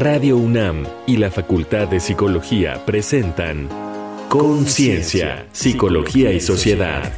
Radio UNAM y la Facultad de Psicología presentan Conciencia, Psicología y Sociedad.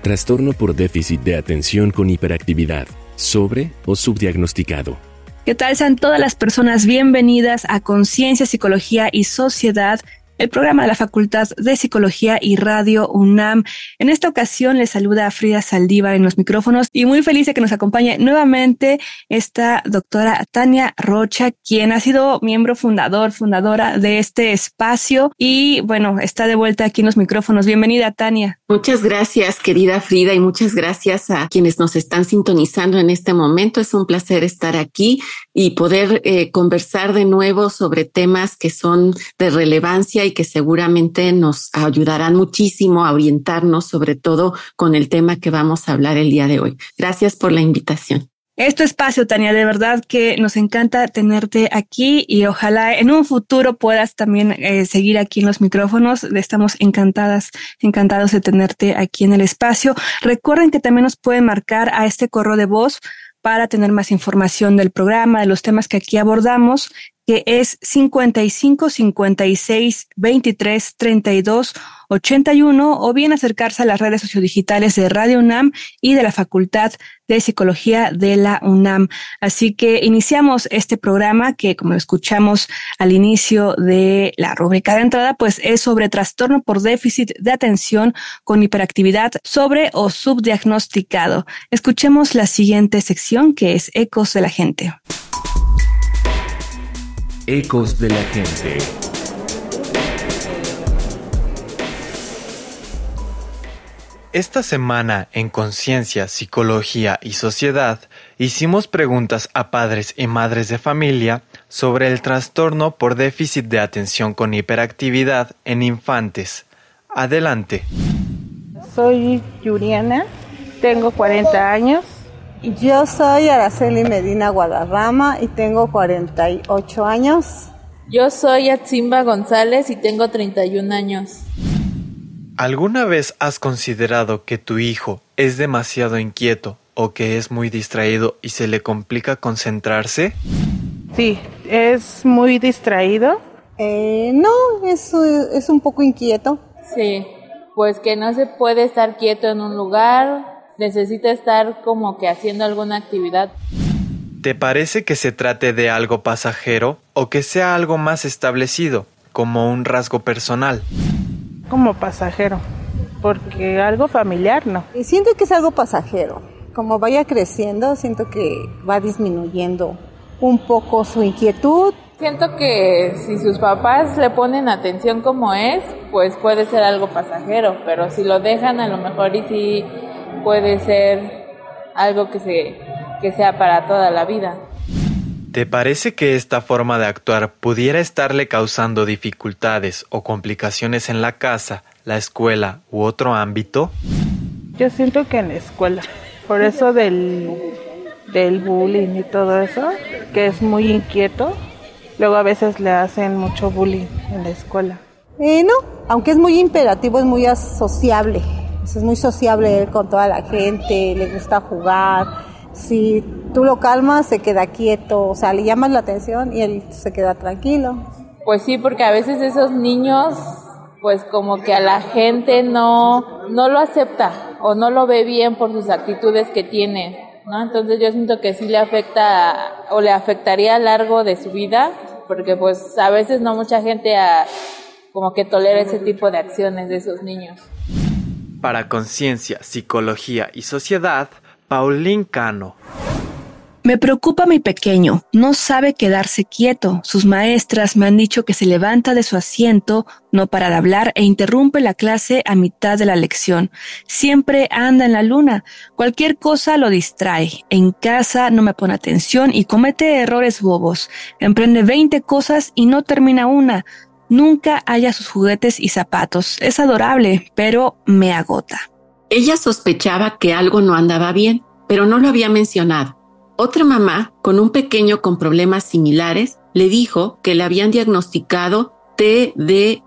Trastorno por déficit de atención con hiperactividad, sobre o subdiagnosticado. ¿Qué tal? Sean todas las personas bienvenidas a Conciencia, Psicología y Sociedad el programa de la Facultad de Psicología y Radio UNAM. En esta ocasión les saluda a Frida Saldívar en los micrófonos y muy feliz de que nos acompañe nuevamente esta doctora Tania Rocha, quien ha sido miembro fundador, fundadora de este espacio y bueno, está de vuelta aquí en los micrófonos. Bienvenida, Tania. Muchas gracias, querida Frida, y muchas gracias a quienes nos están sintonizando en este momento. Es un placer estar aquí y poder eh, conversar de nuevo sobre temas que son de relevancia y que seguramente nos ayudarán muchísimo a orientarnos, sobre todo con el tema que vamos a hablar el día de hoy. Gracias por la invitación. Este espacio, Tania, de verdad que nos encanta tenerte aquí y ojalá en un futuro puedas también eh, seguir aquí en los micrófonos. Estamos encantadas, encantados de tenerte aquí en el espacio. Recuerden que también nos pueden marcar a este correo de voz para tener más información del programa, de los temas que aquí abordamos, que es 55 56 23 32 81 o bien acercarse a las redes sociodigitales de Radio UNAM y de la Facultad de Psicología de la UNAM. Así que iniciamos este programa que, como lo escuchamos al inicio de la rúbrica de entrada, pues es sobre trastorno por déficit de atención con hiperactividad sobre o subdiagnosticado. Escuchemos la siguiente sección que es Ecos de la Gente. Ecos de la gente. Esta semana en Conciencia, Psicología y Sociedad hicimos preguntas a padres y madres de familia sobre el trastorno por déficit de atención con hiperactividad en infantes. Adelante. Soy Yuriana, tengo 40 años yo soy Araceli Medina Guadarrama y tengo 48 años. Yo soy Atzimba González y tengo 31 años. ¿Alguna vez has considerado que tu hijo es demasiado inquieto o que es muy distraído y se le complica concentrarse? Sí, es muy distraído. Eh, no, es, es un poco inquieto. Sí, pues que no se puede estar quieto en un lugar, necesita estar como que haciendo alguna actividad. ¿Te parece que se trate de algo pasajero o que sea algo más establecido, como un rasgo personal? Como pasajero, porque algo familiar no. Y siento que es algo pasajero. Como vaya creciendo, siento que va disminuyendo un poco su inquietud. Siento que si sus papás le ponen atención como es, pues puede ser algo pasajero, pero si lo dejan a lo mejor y si puede ser algo que, se, que sea para toda la vida. ¿Te parece que esta forma de actuar pudiera estarle causando dificultades o complicaciones en la casa, la escuela u otro ámbito? Yo siento que en la escuela, por eso del, del bullying y todo eso, que es muy inquieto, luego a veces le hacen mucho bullying en la escuela. Eh, no, aunque es muy imperativo, es muy asociable es muy sociable con toda la gente, le gusta jugar. Si tú lo calmas, se queda quieto, o sea, le llamas la atención y él se queda tranquilo. Pues sí, porque a veces esos niños, pues como que a la gente no, no lo acepta o no lo ve bien por sus actitudes que tiene, ¿no? Entonces yo siento que sí le afecta o le afectaría a largo de su vida, porque pues a veces no mucha gente a, como que tolera ese tipo de acciones de esos niños. Para Conciencia, Psicología y Sociedad, Paulín Cano. Me preocupa mi pequeño, no sabe quedarse quieto. Sus maestras me han dicho que se levanta de su asiento, no para de hablar e interrumpe la clase a mitad de la lección. Siempre anda en la luna. Cualquier cosa lo distrae. En casa no me pone atención y comete errores bobos. Emprende 20 cosas y no termina una. Nunca haya sus juguetes y zapatos. Es adorable, pero me agota. Ella sospechaba que algo no andaba bien, pero no lo había mencionado. Otra mamá, con un pequeño con problemas similares, le dijo que le habían diagnosticado TDAH.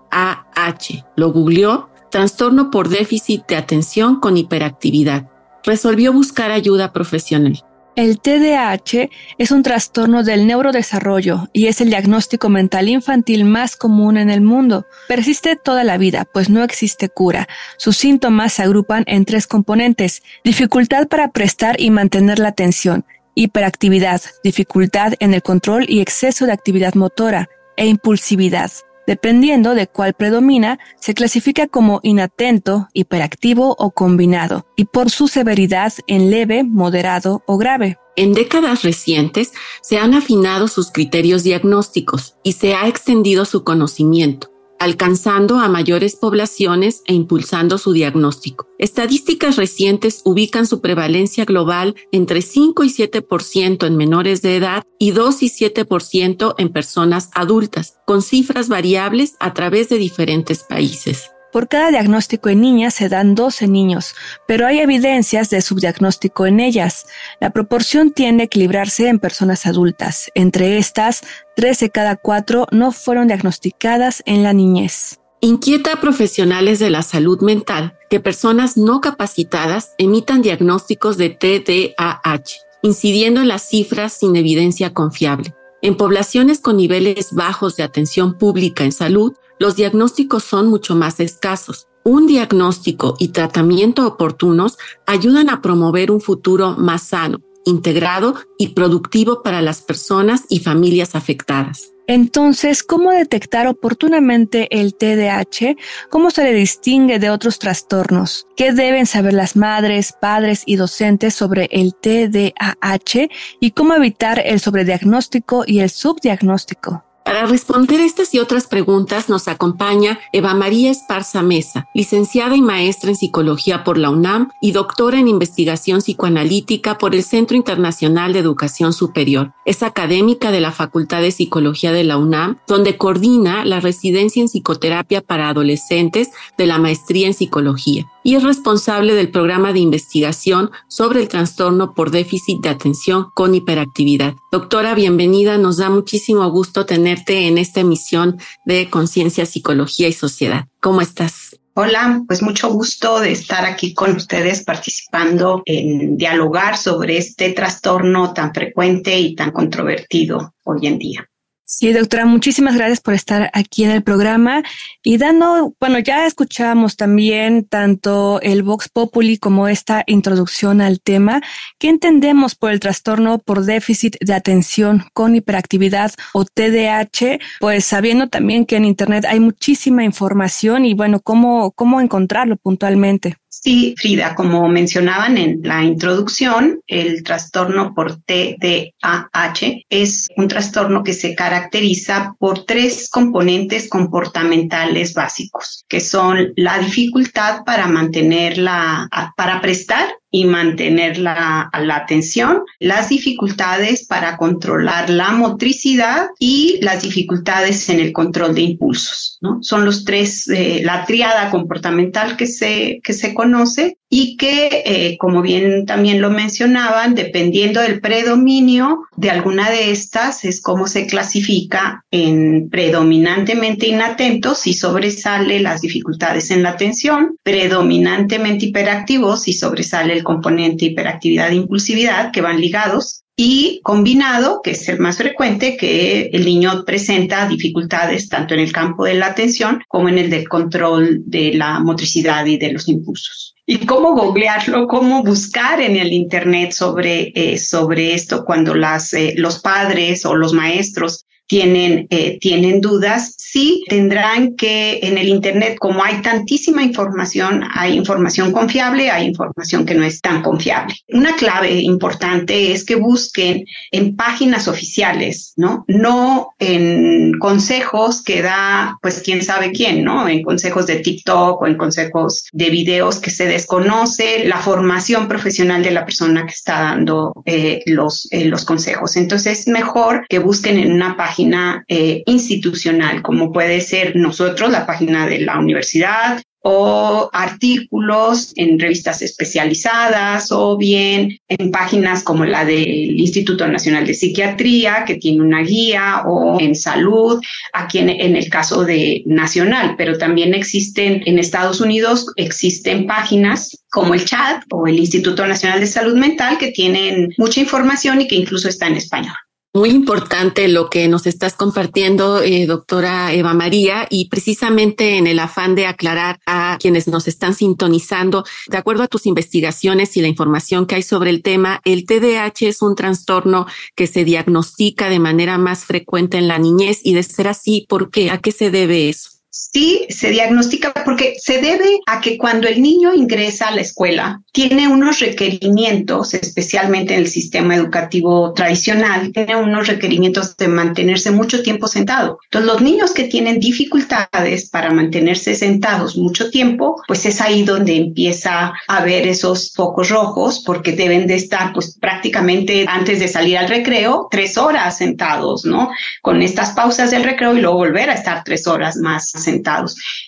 Lo googleó, trastorno por déficit de atención con hiperactividad. resolvió buscar ayuda profesional. El TDAH es un trastorno del neurodesarrollo y es el diagnóstico mental infantil más común en el mundo. Persiste toda la vida, pues no existe cura. Sus síntomas se agrupan en tres componentes. Dificultad para prestar y mantener la atención, hiperactividad, dificultad en el control y exceso de actividad motora, e impulsividad. Dependiendo de cuál predomina, se clasifica como inatento, hiperactivo o combinado, y por su severidad en leve, moderado o grave. En décadas recientes se han afinado sus criterios diagnósticos y se ha extendido su conocimiento alcanzando a mayores poblaciones e impulsando su diagnóstico. Estadísticas recientes ubican su prevalencia global entre 5 y 7% en menores de edad y 2 y 7% en personas adultas, con cifras variables a través de diferentes países. Por cada diagnóstico en niñas se dan 12 niños, pero hay evidencias de subdiagnóstico en ellas. La proporción tiende a equilibrarse en personas adultas. Entre estas, 13 de cada 4 no fueron diagnosticadas en la niñez. Inquieta a profesionales de la salud mental que personas no capacitadas emitan diagnósticos de TDAH, incidiendo en las cifras sin evidencia confiable. En poblaciones con niveles bajos de atención pública en salud, los diagnósticos son mucho más escasos. Un diagnóstico y tratamiento oportunos ayudan a promover un futuro más sano, integrado y productivo para las personas y familias afectadas. Entonces, ¿cómo detectar oportunamente el TDAH? ¿Cómo se le distingue de otros trastornos? ¿Qué deben saber las madres, padres y docentes sobre el TDAH? ¿Y cómo evitar el sobrediagnóstico y el subdiagnóstico? Para responder estas y otras preguntas nos acompaña Eva María Esparza Mesa, licenciada y maestra en psicología por la UNAM y doctora en investigación psicoanalítica por el Centro Internacional de Educación Superior. Es académica de la Facultad de Psicología de la UNAM, donde coordina la residencia en psicoterapia para adolescentes de la maestría en psicología y es responsable del programa de investigación sobre el trastorno por déficit de atención con hiperactividad. Doctora, bienvenida. Nos da muchísimo gusto tenerte en esta emisión de Conciencia, Psicología y Sociedad. ¿Cómo estás? Hola, pues mucho gusto de estar aquí con ustedes participando en dialogar sobre este trastorno tan frecuente y tan controvertido hoy en día. Sí, doctora, muchísimas gracias por estar aquí en el programa y dando, bueno, ya escuchamos también tanto el Vox Populi como esta introducción al tema. ¿Qué entendemos por el trastorno por déficit de atención con hiperactividad o TDAH? Pues sabiendo también que en Internet hay muchísima información y bueno, ¿cómo, cómo encontrarlo puntualmente? Sí, Frida, como mencionaban en la introducción, el trastorno por TDAH es un trastorno que se caracteriza por tres componentes comportamentales básicos, que son la dificultad para mantener la, para prestar y mantener la, atención, las dificultades para controlar la motricidad y las dificultades en el control de impulsos. ¿no? Son los tres, eh, la triada comportamental que se, que se conoce y que, eh, como bien también lo mencionaban, dependiendo del predominio de alguna de estas, es como se clasifica en predominantemente inatentos si sobresale las dificultades en la atención, predominantemente hiperactivos si sobresale el componente hiperactividad e impulsividad que van ligados y combinado, que es el más frecuente, que el niño presenta dificultades tanto en el campo de la atención como en el del control de la motricidad y de los impulsos. Y cómo googlearlo, cómo buscar en el Internet sobre, eh, sobre esto cuando las, eh, los padres o los maestros tienen, eh, tienen dudas, sí tendrán que en el Internet, como hay tantísima información, hay información confiable, hay información que no es tan confiable. Una clave importante es que busquen en páginas oficiales, ¿no? No en consejos que da, pues quién sabe quién, ¿no? En consejos de TikTok o en consejos de videos que se desconoce la formación profesional de la persona que está dando eh, los, eh, los consejos. Entonces es mejor que busquen en una página página eh, institucional, como puede ser nosotros, la página de la universidad, o artículos en revistas especializadas o bien en páginas como la del Instituto Nacional de Psiquiatría, que tiene una guía, o en salud, aquí en, en el caso de Nacional, pero también existen en Estados Unidos, existen páginas como el chat o el Instituto Nacional de Salud Mental que tienen mucha información y que incluso está en español. Muy importante lo que nos estás compartiendo, eh, doctora Eva María, y precisamente en el afán de aclarar a quienes nos están sintonizando, de acuerdo a tus investigaciones y la información que hay sobre el tema, el TDAH es un trastorno que se diagnostica de manera más frecuente en la niñez y de ser así, ¿por qué? ¿A qué se debe eso? Sí, se diagnostica porque se debe a que cuando el niño ingresa a la escuela, tiene unos requerimientos, especialmente en el sistema educativo tradicional, tiene unos requerimientos de mantenerse mucho tiempo sentado. Entonces, los niños que tienen dificultades para mantenerse sentados mucho tiempo, pues es ahí donde empieza a ver esos focos rojos, porque deben de estar, pues prácticamente antes de salir al recreo, tres horas sentados, ¿no? Con estas pausas del recreo y luego volver a estar tres horas más sentados.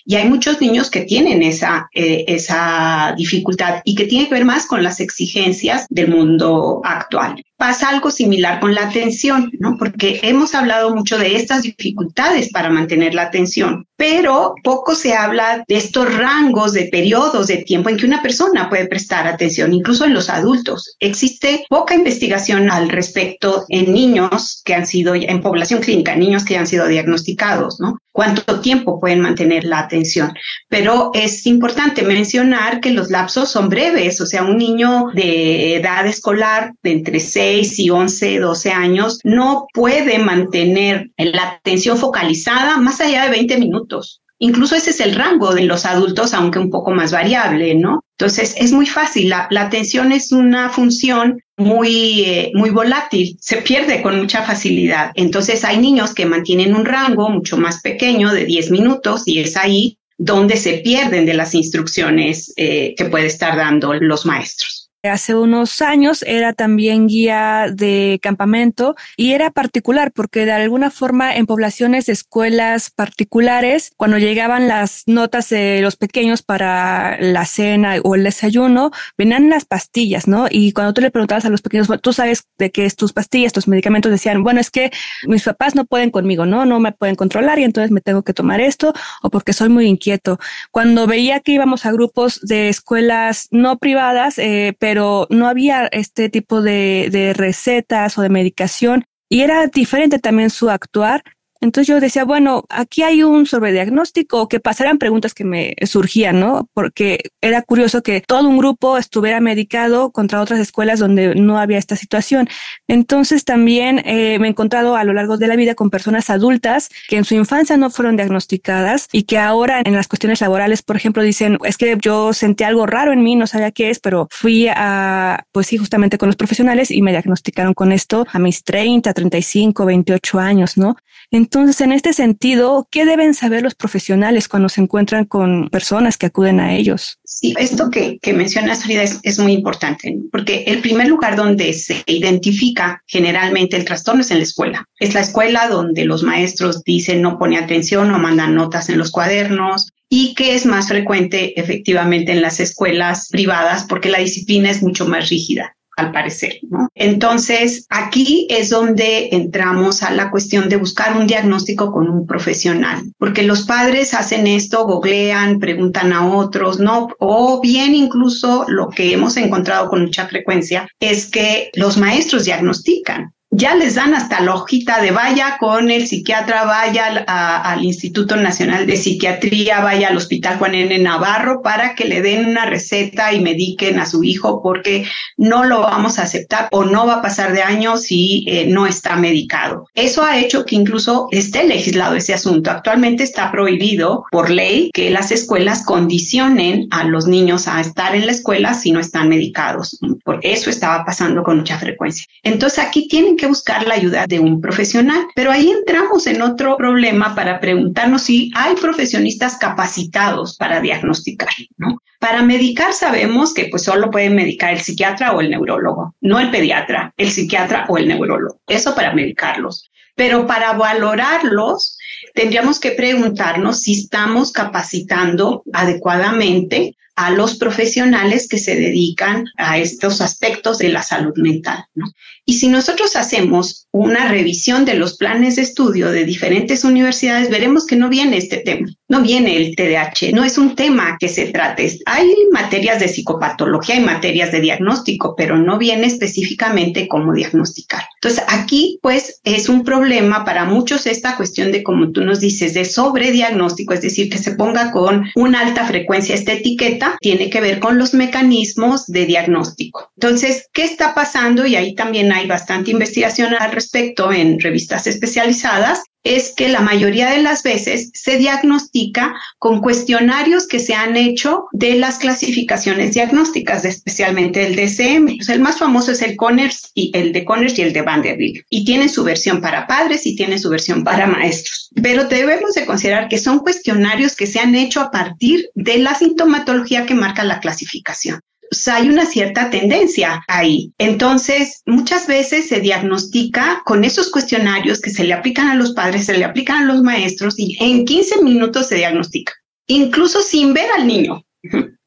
Y hay muchos niños que tienen esa, eh, esa dificultad y que tiene que ver más con las exigencias del mundo actual pasa algo similar con la atención, ¿no? Porque hemos hablado mucho de estas dificultades para mantener la atención, pero poco se habla de estos rangos de periodos de tiempo en que una persona puede prestar atención, incluso en los adultos. Existe poca investigación al respecto en niños que han sido, en población clínica, niños que han sido diagnosticados, ¿no? Cuánto tiempo pueden mantener la atención. Pero es importante mencionar que los lapsos son breves, o sea, un niño de edad escolar de entre 6 y 11, 12 años no puede mantener la atención focalizada más allá de 20 minutos. Incluso ese es el rango de los adultos, aunque un poco más variable, ¿no? Entonces es muy fácil. La, atención es una función muy, eh, muy volátil, se pierde con mucha facilidad. Entonces hay niños que mantienen un rango mucho más pequeño de 10 minutos y es ahí donde se pierden de las instrucciones eh, que puede estar dando los maestros. Hace unos años era también guía de campamento y era particular porque de alguna forma en poblaciones de escuelas particulares, cuando llegaban las notas de los pequeños para la cena o el desayuno, venían las pastillas, ¿no? Y cuando tú le preguntabas a los pequeños, tú sabes de qué es tus pastillas, tus medicamentos, decían, bueno, es que mis papás no pueden conmigo, ¿no? No me pueden controlar y entonces me tengo que tomar esto o porque soy muy inquieto. Cuando veía que íbamos a grupos de escuelas no privadas, eh, no había este tipo de, de recetas o de medicación y era diferente también su actuar entonces yo decía, bueno, aquí hay un sobrediagnóstico, que pasaran preguntas que me surgían, ¿no? Porque era curioso que todo un grupo estuviera medicado contra otras escuelas donde no había esta situación. Entonces también eh, me he encontrado a lo largo de la vida con personas adultas que en su infancia no fueron diagnosticadas y que ahora en las cuestiones laborales, por ejemplo, dicen, es que yo sentí algo raro en mí, no sabía qué es, pero fui a, pues sí, justamente con los profesionales y me diagnosticaron con esto a mis 30, 35, 28 años, ¿no? Entonces, en este sentido, ¿qué deben saber los profesionales cuando se encuentran con personas que acuden a ellos? Sí, esto que, que mencionas, Frida, es, muy importante, porque el primer lugar donde se identifica generalmente el trastorno es en la escuela. Es la escuela donde los maestros dicen no pone atención o mandan notas en los cuadernos, y que es más frecuente efectivamente en las escuelas privadas porque la disciplina es mucho más rígida al parecer. ¿no? Entonces, aquí es donde entramos a la cuestión de buscar un diagnóstico con un profesional, porque los padres hacen esto, googlean, preguntan a otros, ¿no? O bien incluso lo que hemos encontrado con mucha frecuencia es que los maestros diagnostican ya les dan hasta la hojita de vaya con el psiquiatra, vaya al Instituto Nacional de Psiquiatría, vaya al Hospital Juan N. Navarro para que le den una receta y mediquen a su hijo porque no lo vamos a aceptar o no va a pasar de año si eh, no está medicado. Eso ha hecho que incluso esté legislado ese asunto. Actualmente está prohibido por ley que las escuelas condicionen a los niños a estar en la escuela si no están medicados. Por eso estaba pasando con mucha frecuencia. Entonces aquí tienen que buscar la ayuda de un profesional. Pero ahí entramos en otro problema para preguntarnos si hay profesionistas capacitados para diagnosticar, ¿no? Para medicar sabemos que pues solo puede medicar el psiquiatra o el neurólogo, no el pediatra, el psiquiatra o el neurólogo. Eso para medicarlos. Pero para valorarlos, tendríamos que preguntarnos si estamos capacitando adecuadamente a los profesionales que se dedican a estos aspectos de la salud mental. ¿no? Y si nosotros hacemos una revisión de los planes de estudio de diferentes universidades, veremos que no viene este tema, no viene el TDAH, no es un tema que se trate. Hay materias de psicopatología y materias de diagnóstico, pero no viene específicamente cómo diagnosticar. Entonces, aquí pues es un problema para muchos esta cuestión de, como tú nos dices, de sobrediagnóstico, es decir, que se ponga con una alta frecuencia esta etiqueta, tiene que ver con los mecanismos de diagnóstico. Entonces, ¿qué está pasando? Y ahí también hay bastante investigación al respecto en revistas especializadas, es que la mayoría de las veces se diagnostica con cuestionarios que se han hecho de las clasificaciones diagnósticas, especialmente el DSM. el más famoso es el Conners y el de Conners y el de Vanderbilt. Y tienen su versión para padres y tienen su versión para maestros. Pero debemos de considerar que son cuestionarios que se han hecho a partir de la sintomatología que marca la clasificación hay una cierta tendencia ahí. Entonces, muchas veces se diagnostica con esos cuestionarios que se le aplican a los padres, se le aplican a los maestros y en 15 minutos se diagnostica, incluso sin ver al niño.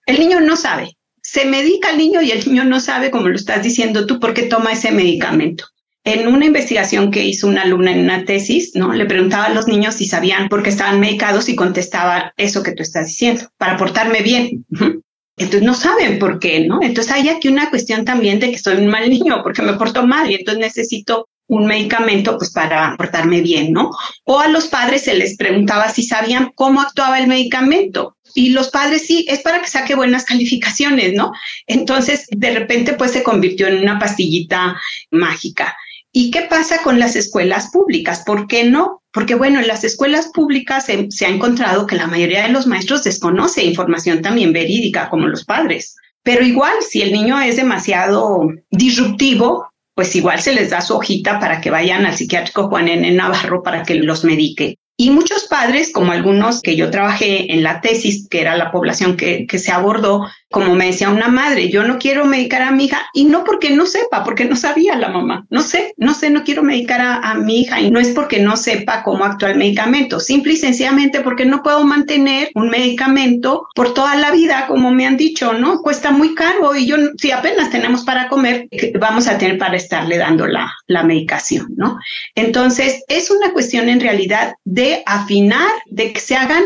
El niño no sabe. Se medica al niño y el niño no sabe, como lo estás diciendo tú, por qué toma ese medicamento. En una investigación que hizo una alumna en una tesis, ¿no? Le preguntaba a los niños si sabían por qué estaban medicados y contestaba eso que tú estás diciendo, para portarme bien. Entonces no saben por qué, ¿no? Entonces hay aquí una cuestión también de que soy un mal niño porque me porto mal y entonces necesito un medicamento pues para portarme bien, ¿no? O a los padres se les preguntaba si sabían cómo actuaba el medicamento. Y los padres sí, es para que saque buenas calificaciones, ¿no? Entonces, de repente, pues se convirtió en una pastillita mágica. ¿Y qué pasa con las escuelas públicas? ¿Por qué no? Porque bueno, en las escuelas públicas se, ha encontrado que la mayoría de los maestros desconoce información también verídica como los padres. Pero igual, si el niño es demasiado disruptivo, pues igual se les da su hojita para que vayan al psiquiátrico Juan N. Navarro para que los medique. Y muchos padres, como algunos que yo trabajé en la tesis, que era la población que, que se abordó, como me decía una madre, yo no quiero medicar a mi hija y no porque no sepa, porque no sabía la mamá. No sé, no sé, no quiero medicar a, mi hija y no es porque no sepa cómo actúa el medicamento, simple y sencillamente porque no puedo mantener un medicamento por toda la vida, como me han dicho, ¿no? Cuesta muy caro y yo, si apenas tenemos para comer, vamos a tener para estarle dando la, la medicación, ¿no? Entonces, es una cuestión en realidad de afinar, de que se hagan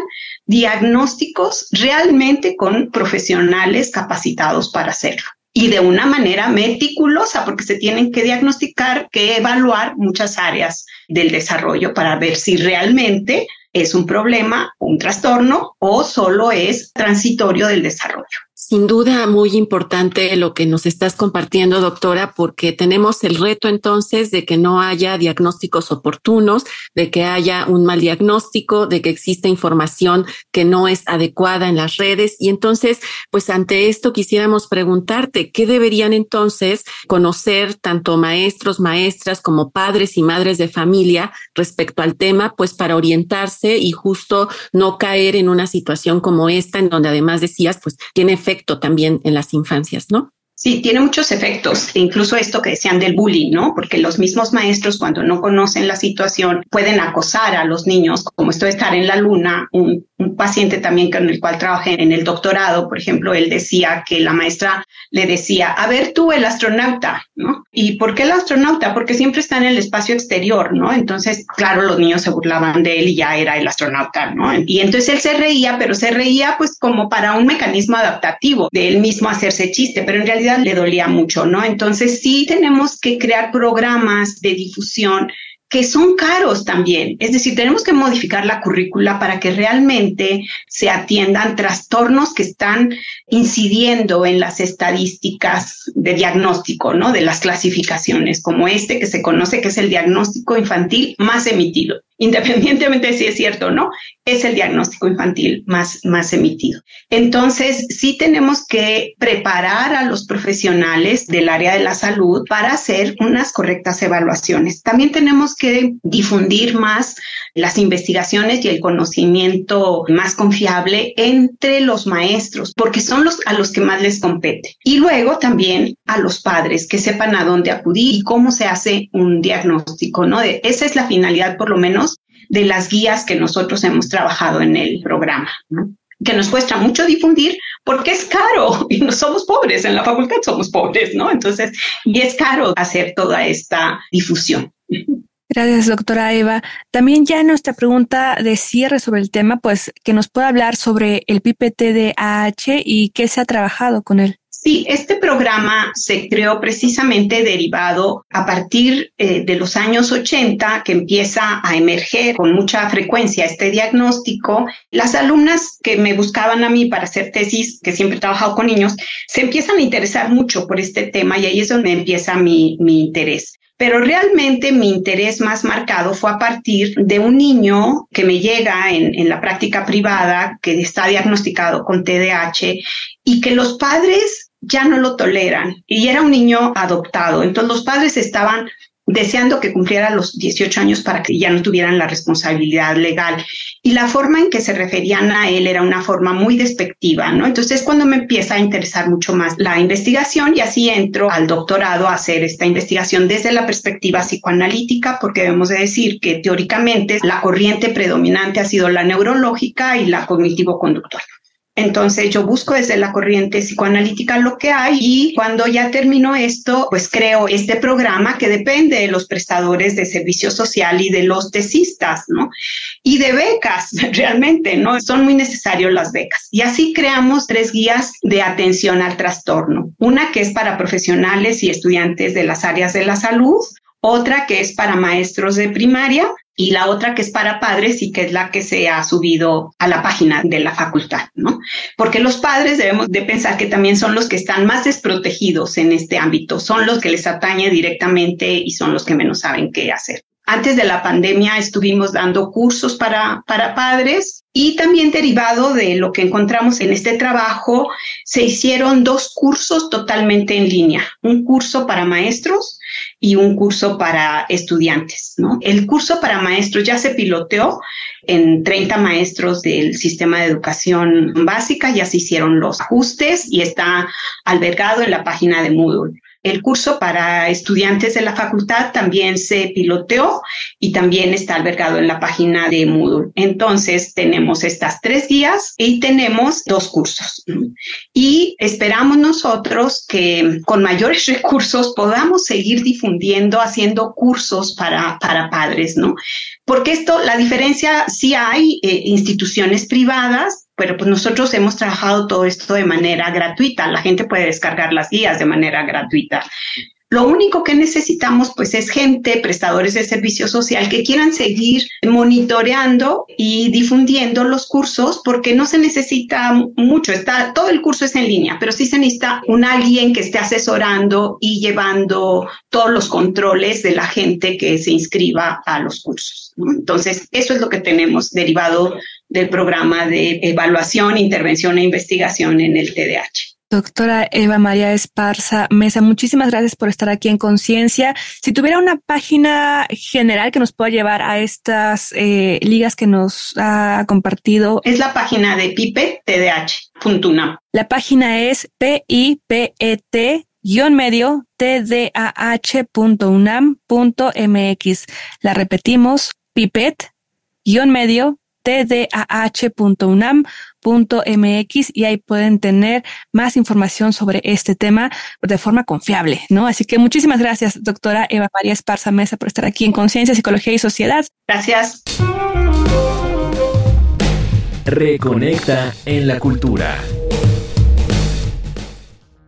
diagnósticos realmente con profesionales capacitados para hacerlo y de una manera meticulosa, porque se tienen que diagnosticar, que evaluar muchas áreas del desarrollo para ver si realmente es un problema, un trastorno o solo es transitorio del desarrollo. Sin duda, muy importante lo que nos estás compartiendo, doctora, porque tenemos el reto entonces de que no haya diagnósticos oportunos, de que haya un mal diagnóstico, de que exista información que no es adecuada en las redes. Y entonces, pues ante esto quisiéramos preguntarte, ¿qué deberían entonces conocer tanto maestros, maestras como padres y madres de familia respecto al tema, pues para orientarse y justo no caer en una situación como esta, en donde además decías, pues tiene también en las infancias, ¿no? Sí, tiene muchos efectos, incluso esto que decían del bullying, ¿no? Porque los mismos maestros cuando no conocen la situación pueden acosar a los niños, como esto de estar en la luna, un, paciente también con el cual trabajé en el doctorado, por ejemplo, él decía que la maestra le decía, a ver tú el astronauta, ¿no? ¿Y por qué el astronauta? Porque siempre está en el espacio exterior, ¿no? Entonces, claro, los niños se burlaban de él y ya era el astronauta, ¿no? Y entonces él se reía, pero se reía pues como para un mecanismo adaptativo de él mismo hacerse chiste, pero en realidad le dolía mucho, ¿no? Entonces sí tenemos que crear programas de difusión que son caros también. Es decir, tenemos que modificar la currícula para que realmente se atiendan trastornos que están incidiendo en las estadísticas de diagnóstico, ¿no? De las clasificaciones, como este que se conoce que es el diagnóstico infantil más emitido. Independientemente de si es cierto o no, es el diagnóstico infantil más, más emitido. Entonces, sí tenemos que preparar a los profesionales del área de la salud para hacer unas correctas evaluaciones. También tenemos que difundir más las investigaciones y el conocimiento más confiable entre los maestros, porque son los a los que más les compete. Y luego también a los padres que sepan a dónde acudir y cómo se hace un diagnóstico, ¿no? esa es la finalidad, por lo menos, de las guías que nosotros hemos trabajado en el programa, que nos cuesta mucho difundir porque es caro y no somos pobres, en la facultad somos pobres, ¿no? Entonces, y es caro hacer toda esta difusión. Gracias, doctora Eva. También ya nuestra pregunta de cierre sobre el tema, pues que nos pueda hablar sobre el PPT-DAH y qué se ha trabajado con él. Sí, este programa se creó precisamente derivado a partir eh, de los años 80 que empieza a emerger con mucha frecuencia este diagnóstico. Las alumnas que me buscaban a mí para hacer tesis, que siempre he trabajado con niños, se empiezan a interesar mucho por este tema y ahí es donde empieza mi, mi interés. Pero realmente mi interés más marcado fue a partir de un niño que me llega en, en, la práctica privada, que está diagnosticado con TDAH y que los padres ya no lo toleran. Y era un niño adoptado. Entonces los padres estaban deseando que cumpliera los 18 años para que ya no tuvieran la responsabilidad legal. Y la forma en que se referían a él era una forma muy despectiva, ¿no? Entonces cuando me empieza a interesar mucho más la investigación y así entro al doctorado a hacer esta investigación desde la perspectiva psicoanalítica, porque debemos de decir que teóricamente la corriente predominante ha sido la neurológica y la cognitivo-conductual. Entonces yo busco desde la corriente psicoanalítica lo que hay y cuando ya termino esto, pues creo este programa que depende de los prestadores de servicio social y de los tesistas, ¿no? Y de becas, realmente, ¿no? Son muy necesarias las becas. Y así creamos tres guías de atención al trastorno. Una que es para profesionales y estudiantes de las áreas de la salud, otra que es para maestros de primaria y la otra que es para padres y que es la que se ha subido a la página de la facultad, ¿no? Porque los padres debemos de pensar que también son los que están más desprotegidos en este ámbito, son los que les atañe directamente y son los que menos saben qué hacer. Antes de la pandemia estuvimos dando cursos para, para padres y también derivado de lo que encontramos en este trabajo, se hicieron dos cursos totalmente en línea, un curso para maestros y un curso para estudiantes. ¿no? El curso para maestros ya se piloteó en 30 maestros del sistema de educación básica, ya se hicieron los ajustes y está albergado en la página de Moodle. El curso para estudiantes de la facultad también se piloteó y también está albergado en la página de Moodle. Entonces tenemos estas tres guías y tenemos dos cursos. Y esperamos nosotros que con mayores recursos podamos seguir difundiendo, haciendo cursos para, para padres, ¿no? Porque esto, la diferencia, sí hay eh, instituciones privadas pero pues nosotros hemos trabajado todo esto de manera gratuita. La gente puede descargar las guías de manera gratuita. Lo único que necesitamos pues es gente, prestadores de servicio social que quieran seguir monitoreando y difundiendo los cursos porque no se necesita mucho, está todo el curso es en línea, pero sí se necesita un alguien que esté asesorando y llevando todos los controles de la gente que se inscriba a los cursos. Entonces, eso es lo que tenemos derivado del programa de evaluación, intervención e investigación en el TDAH. Doctora Eva María Esparza Mesa, muchísimas gracias por estar aquí en Conciencia. Si tuviera una página general que nos pueda llevar a estas eh, ligas que nos ha compartido. Es la página de pipetdh.unam. La página es P-I-P-E-T medio tdah.unam.mx. La repetimos, pipet medio tdah.unam.mx y ahí pueden tener más información sobre este tema de forma confiable, ¿no? Así que muchísimas gracias, doctora Eva María Esparza Mesa, por estar aquí en Conciencia, Psicología y Sociedad. Gracias. Reconecta en la cultura.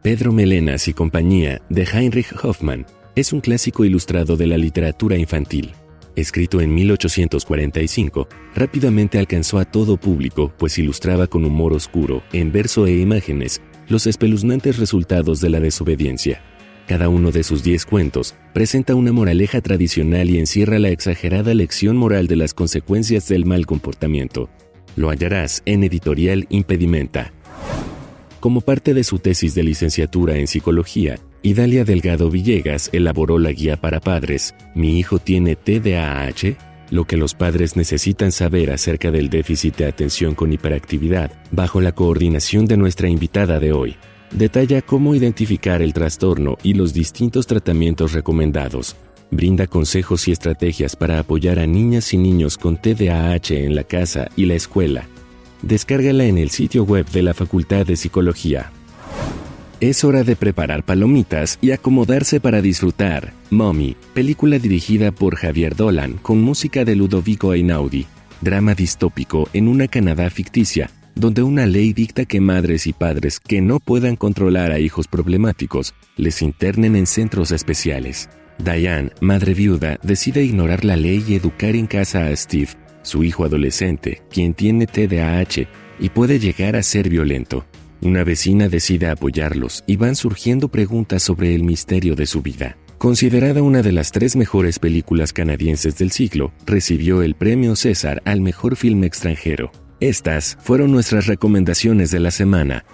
Pedro Melenas y compañía de Heinrich Hoffmann es un clásico ilustrado de la literatura infantil escrito en 1845, rápidamente alcanzó a todo público, pues ilustraba con humor oscuro, en verso e imágenes, los espeluznantes resultados de la desobediencia. Cada uno de sus diez cuentos presenta una moraleja tradicional y encierra la exagerada lección moral de las consecuencias del mal comportamiento. Lo hallarás en Editorial Impedimenta. Como parte de su tesis de licenciatura en psicología, Idalia Delgado Villegas elaboró la guía para padres Mi hijo tiene TDAH, lo que los padres necesitan saber acerca del déficit de atención con hiperactividad, bajo la coordinación de nuestra invitada de hoy. Detalla cómo identificar el trastorno y los distintos tratamientos recomendados. Brinda consejos y estrategias para apoyar a niñas y niños con TDAH en la casa y la escuela Descárgala en el sitio web de la Facultad de Psicología. Es hora de preparar palomitas y acomodarse para disfrutar. Mommy, película dirigida por Javier Dolan con música de Ludovico Einaudi. Drama distópico en una Canadá ficticia, donde una ley dicta que madres y padres que no puedan controlar a hijos problemáticos les internen en centros especiales. Diane, madre viuda, decide ignorar la ley y educar en casa a Steve, su hijo adolescente, quien tiene TDAH y puede llegar a ser violento. Una vecina decide apoyarlos y van surgiendo preguntas sobre el misterio de su vida. Considerada una de las tres mejores películas canadienses del siglo, recibió el premio César al mejor filme extranjero. Estas fueron nuestras recomendaciones de la semana.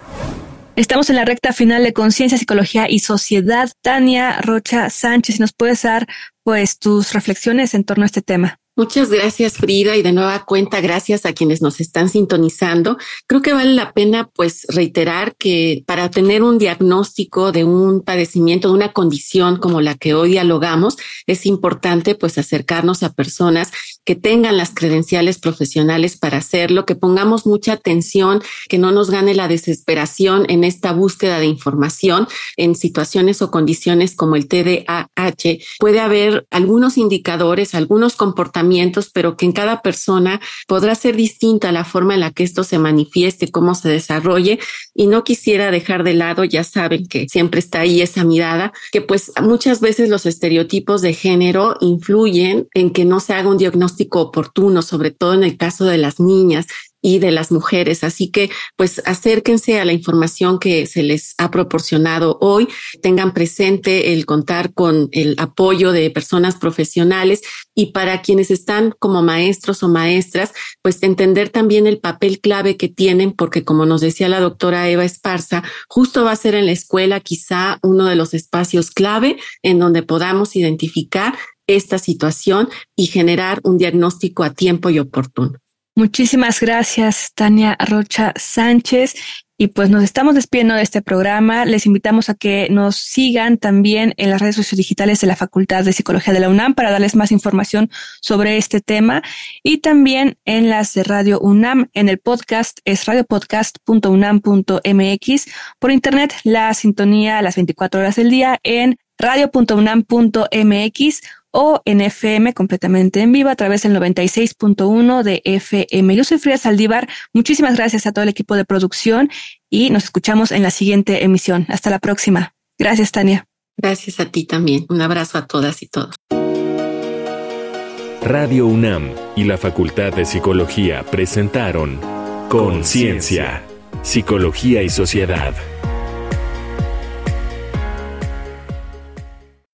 Estamos en la recta final de Conciencia, Psicología y Sociedad. Tania Rocha Sánchez, ¿nos puedes dar pues tus reflexiones en torno a este tema? Muchas gracias, Frida, y de nueva cuenta, gracias a quienes nos están sintonizando. Creo que vale la pena, pues, reiterar que para tener un diagnóstico de un padecimiento, de una condición como la que hoy dialogamos, es importante, pues, acercarnos a personas que tengan las credenciales profesionales para hacerlo, que pongamos mucha atención, que no nos gane la desesperación en esta búsqueda de información en situaciones o condiciones como el TDAH. Puede haber algunos indicadores, algunos comportamientos pero que en cada persona podrá ser distinta la forma en la que esto se manifieste, cómo se desarrolle. Y no quisiera dejar de lado, ya saben que siempre está ahí esa mirada, que pues muchas veces los estereotipos de género influyen en que no se haga un diagnóstico oportuno, sobre todo en el caso de las niñas y de las mujeres. Así que, pues, acérquense a la información que se les ha proporcionado hoy. Tengan presente el contar con el apoyo de personas profesionales y para quienes están como maestros o maestras, pues entender también el papel clave que tienen, porque como nos decía la doctora Eva Esparza, justo va a ser en la escuela quizá uno de los espacios clave en donde podamos identificar esta situación y generar un diagnóstico a tiempo y oportuno. Muchísimas gracias, Tania Rocha Sánchez. Y pues nos estamos despidiendo de este programa. Les invitamos a que nos sigan también en las redes sociales digitales de la Facultad de Psicología de la UNAM para darles más información sobre este tema y también en las de Radio UNAM en el podcast es radiopodcast.unam.mx por internet la sintonía a las 24 horas del día en radio.unam.mx o en FM completamente en vivo a través del 96.1 de FM. Yo soy Frida Saldívar. Muchísimas gracias a todo el equipo de producción y nos escuchamos en la siguiente emisión. Hasta la próxima. Gracias, Tania. Gracias a ti también. Un abrazo a todas y todos. Radio UNAM y la Facultad de Psicología presentaron Conciencia, Psicología y Sociedad.